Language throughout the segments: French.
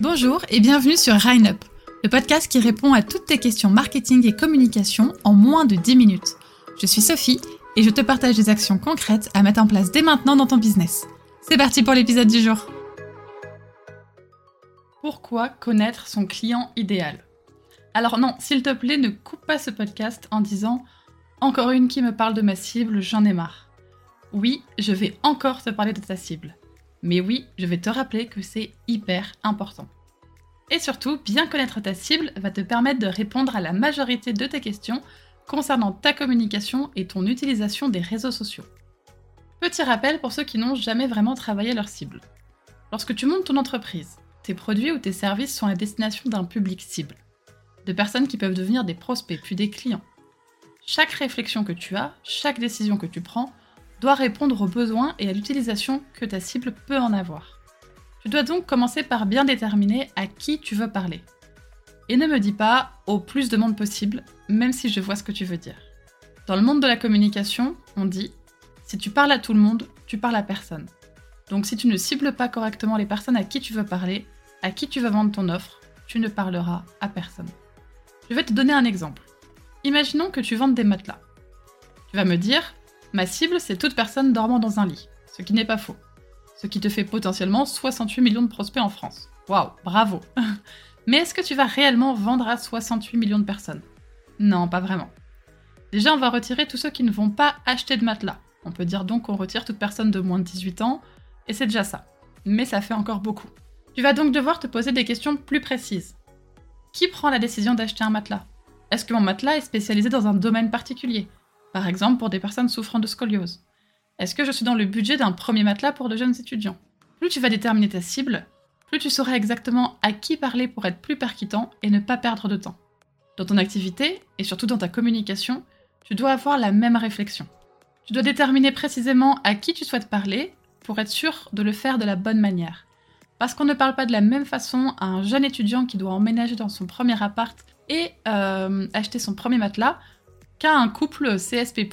Bonjour et bienvenue sur Up, le podcast qui répond à toutes tes questions marketing et communication en moins de 10 minutes. Je suis Sophie et je te partage des actions concrètes à mettre en place dès maintenant dans ton business. C'est parti pour l'épisode du jour. Pourquoi connaître son client idéal? Alors non, s'il te plaît, ne coupe pas ce podcast en disant encore une qui me parle de ma cible, j'en ai marre. Oui, je vais encore te parler de ta cible. Mais oui, je vais te rappeler que c'est hyper important. Et surtout, bien connaître ta cible va te permettre de répondre à la majorité de tes questions concernant ta communication et ton utilisation des réseaux sociaux. Petit rappel pour ceux qui n'ont jamais vraiment travaillé leur cible. Lorsque tu montes ton entreprise, tes produits ou tes services sont à destination d'un public cible, de personnes qui peuvent devenir des prospects puis des clients. Chaque réflexion que tu as, chaque décision que tu prends, doit répondre aux besoins et à l'utilisation que ta cible peut en avoir. Tu dois donc commencer par bien déterminer à qui tu veux parler. Et ne me dis pas au plus de monde possible, même si je vois ce que tu veux dire. Dans le monde de la communication, on dit si tu parles à tout le monde, tu parles à personne. Donc si tu ne cibles pas correctement les personnes à qui tu veux parler, à qui tu veux vendre ton offre, tu ne parleras à personne. Je vais te donner un exemple. Imaginons que tu vendes des matelas. Tu vas me dire, Ma cible, c'est toute personne dormant dans un lit, ce qui n'est pas faux. Ce qui te fait potentiellement 68 millions de prospects en France. Waouh, bravo Mais est-ce que tu vas réellement vendre à 68 millions de personnes? Non, pas vraiment. Déjà, on va retirer tous ceux qui ne vont pas acheter de matelas. On peut dire donc qu'on retire toute personne de moins de 18 ans, et c'est déjà ça. Mais ça fait encore beaucoup. Tu vas donc devoir te poser des questions plus précises. Qui prend la décision d'acheter un matelas? Est-ce que mon matelas est spécialisé dans un domaine particulier? Par exemple pour des personnes souffrant de scoliose Est-ce que je suis dans le budget d'un premier matelas pour de jeunes étudiants? Plus tu vas déterminer ta cible, plus tu sauras exactement à qui parler pour être plus percutant et ne pas perdre de temps. Dans ton activité, et surtout dans ta communication, tu dois avoir la même réflexion. Tu dois déterminer précisément à qui tu souhaites parler pour être sûr de le faire de la bonne manière. Parce qu'on ne parle pas de la même façon à un jeune étudiant qui doit emménager dans son premier appart et euh, acheter son premier matelas qu'à un couple CSP,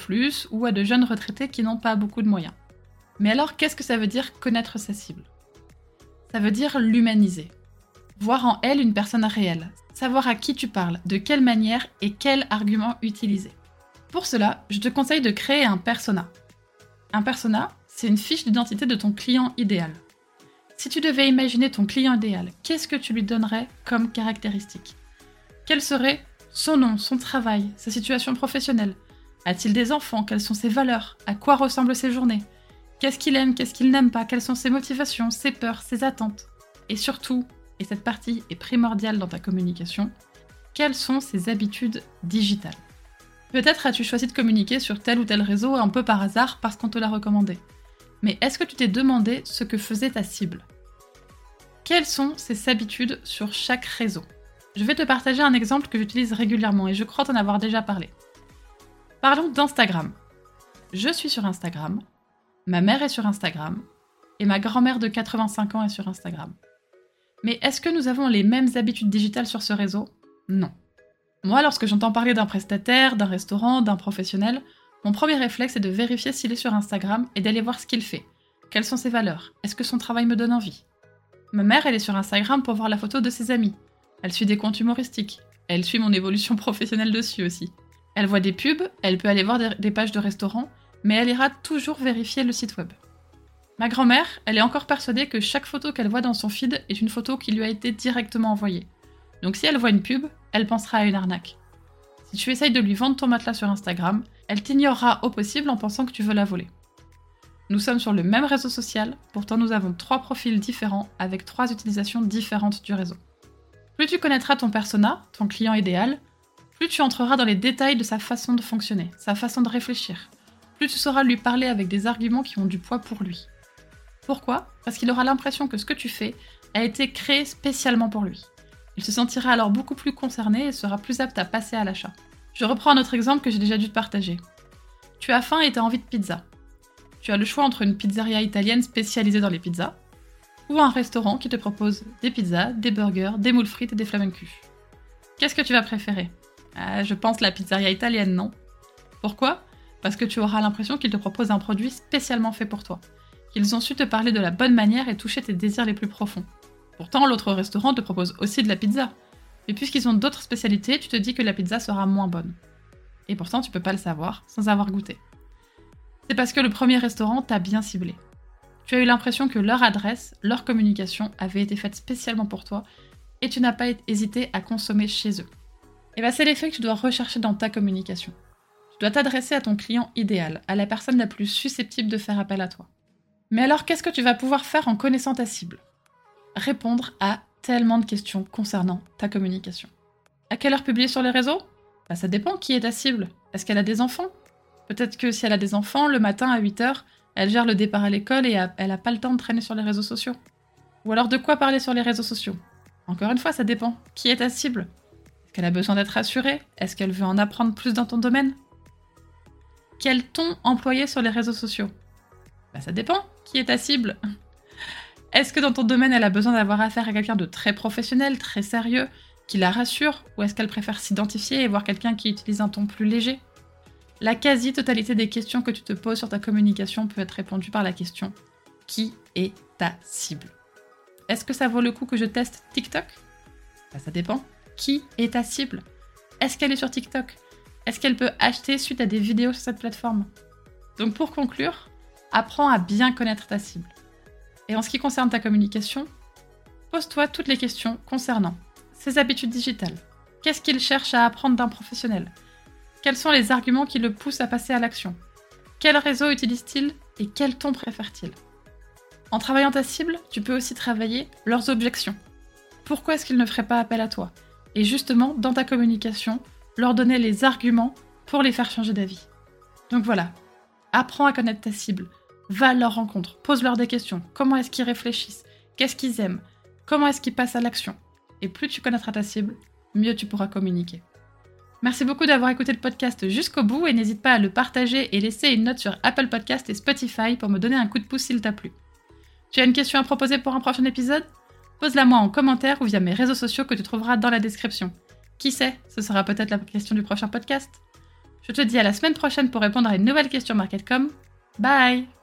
ou à de jeunes retraités qui n'ont pas beaucoup de moyens. Mais alors, qu'est-ce que ça veut dire connaître sa cible? Ça veut dire l'humaniser. Voir en elle une personne réelle, savoir à qui tu parles, de quelle manière et quel argument utiliser. Pour cela, je te conseille de créer un persona. Un persona, c'est une fiche d'identité de ton client idéal. Si tu devais imaginer ton client idéal, qu'est-ce que tu lui donnerais comme caractéristique? Quelles seraient son nom, son travail, sa situation professionnelle. A-t-il des enfants? Quelles sont ses valeurs? À quoi ressemblent ses journées? Qu'est-ce qu'il aime Qu'est-ce qu'il n'aime pas? Quelles sont ses motivations, ses peurs, ses attentes? Et surtout, et cette partie est primordiale dans ta communication, quelles sont ses habitudes digitales? Peut-être as-tu choisi de communiquer sur tel ou tel réseau un peu par hasard parce qu'on te l'a recommandé. Mais est-ce que tu t'es demandé ce que faisait ta cible? Quelles sont ses habitudes sur chaque réseau? Je vais te partager un exemple que j'utilise régulièrement et je crois t'en avoir déjà parlé. Parlons d'Instagram. Je suis sur Instagram, ma mère est sur Instagram et ma grand-mère de 85 ans est sur Instagram. Mais est-ce que nous avons les mêmes habitudes digitales sur ce réseau? Non. Moi, lorsque j'entends parler d'un prestataire, d'un restaurant, d'un professionnel, mon premier réflexe est de vérifier s'il est sur Instagram et d'aller voir ce qu'il fait. Quelles sont ses valeurs? Est-ce que son travail me donne envie? Ma mère, elle est sur Instagram pour voir la photo de ses amis. Elle suit des comptes humoristiques. Elle suit mon évolution professionnelle dessus aussi. Elle voit des pubs, elle peut aller voir des pages de restaurants, mais elle ira toujours vérifier le site web. Ma grand-mère, elle est encore persuadée que chaque photo qu'elle voit dans son feed est une photo qui lui a été directement envoyée. Donc si elle voit une pub, elle pensera à une arnaque. Si tu essayes de lui vendre ton matelas sur Instagram, elle t'ignorera au possible en pensant que tu veux la voler. Nous sommes sur le même réseau social, pourtant nous avons trois profils différents avec trois utilisations différentes du réseau. Plus tu connaîtras ton persona, ton client idéal, plus tu entreras dans les détails de sa façon de fonctionner, sa façon de réfléchir. Plus tu sauras lui parler avec des arguments qui ont du poids pour lui. Pourquoi? Parce qu'il aura l'impression que ce que tu fais a été créé spécialement pour lui. Il se sentira alors beaucoup plus concerné et sera plus apte à passer à l'achat. Je reprends un autre exemple que j'ai déjà dû te partager. Tu as faim et tu as envie de pizza. Tu as le choix entre une pizzeria italienne spécialisée dans les pizzas ou un restaurant qui te propose des pizzas, des burgers, des moules frites et des flamencus. Qu'est-ce que tu vas préférer? Euh, Je pense la pizzeria italienne, non? Pourquoi? Parce que tu auras l'impression qu'ils te proposent un produit spécialement fait pour toi. Qu'ils ont su te parler de la bonne manière et toucher tes désirs les plus profonds. Pourtant, l'autre restaurant te propose aussi de la pizza. Mais puisqu'ils ont d'autres spécialités, tu te dis que la pizza sera moins bonne. Et pourtant, tu peux pas le savoir sans avoir goûté. C'est parce que le premier restaurant t'a bien ciblé. Tu as eu l'impression que leur adresse, leur communication avait été faite spécialement pour toi et tu n'as pas hésité à consommer chez eux. Et bien c'est l'effet que tu dois rechercher dans ta communication. Tu dois t'adresser à ton client idéal, à la personne la plus susceptible de faire appel à toi. Mais alors qu'est-ce que tu vas pouvoir faire en connaissant ta cible? Répondre à tellement de questions concernant ta communication. À quelle heure publier sur les réseaux? Bah, Ça dépend qui est ta cible. Est-ce qu'elle a des enfants? Peut-être que si elle a des enfants, le matin à 8h, elle gère le départ à l'école et elle n'a pas le temps de traîner sur les réseaux sociaux. Ou alors de quoi parler sur les réseaux sociaux? Encore une fois, ça dépend. Qui est ta cible? Est-ce qu'elle a besoin d'être rassurée Est-ce qu'elle veut en apprendre plus dans ton domaine? Quel ton employer sur les réseaux sociaux? Bah, Ça dépend. Qui est ta cible? Est-ce que dans ton domaine, elle a besoin d'avoir affaire à quelqu'un de très professionnel, très sérieux, qui la rassure? Ou est-ce qu'elle préfère s'identifier et voir quelqu'un qui utilise un ton plus léger? La quasi-totalité des questions que tu te poses sur ta communication peut être répondue par la question Qui est ta cible? Est-ce que ça vaut le coup que je teste TikTok? Bah, Ça dépend. Qui est ta cible? Est-ce qu'elle est sur TikTok? Est-ce qu'elle peut acheter suite à des vidéos sur cette plateforme? Donc pour conclure, apprends à bien connaître ta cible. Et en ce qui concerne ta communication, pose-toi toutes les questions concernant ses habitudes digitales. Qu'est-ce qu'il cherche à apprendre d'un professionnel? Quels sont les arguments qui le poussent à passer à l'action? Quel réseau utilise-t-il et quel ton préfère-t-il? En travaillant ta cible, tu peux aussi travailler leurs objections. Pourquoi est-ce qu'ils ne feraient pas appel à toi? Et justement, dans ta communication, leur donner les arguments pour les faire changer d'avis. Donc voilà, apprends à connaître ta cible, va à leur rencontre, pose-leur des questions. Comment est-ce qu'ils réfléchissent? Qu'est-ce qu'ils aiment? Comment est-ce qu'ils passent à l'action? Et plus tu connaîtras ta cible, mieux tu pourras communiquer. Merci beaucoup d'avoir écouté le podcast jusqu'au bout et n'hésite pas à le partager et laisser une note sur Apple Podcast et Spotify pour me donner un coup de pouce s'il t'a plu. Tu as une question à proposer pour un prochain épisode? Pose-la moi en commentaire ou via mes réseaux sociaux que tu trouveras dans la description. Qui sait, ce sera peut-être la question du prochain podcast. Je te dis à la semaine prochaine pour répondre à une nouvelle question MarketCom. Bye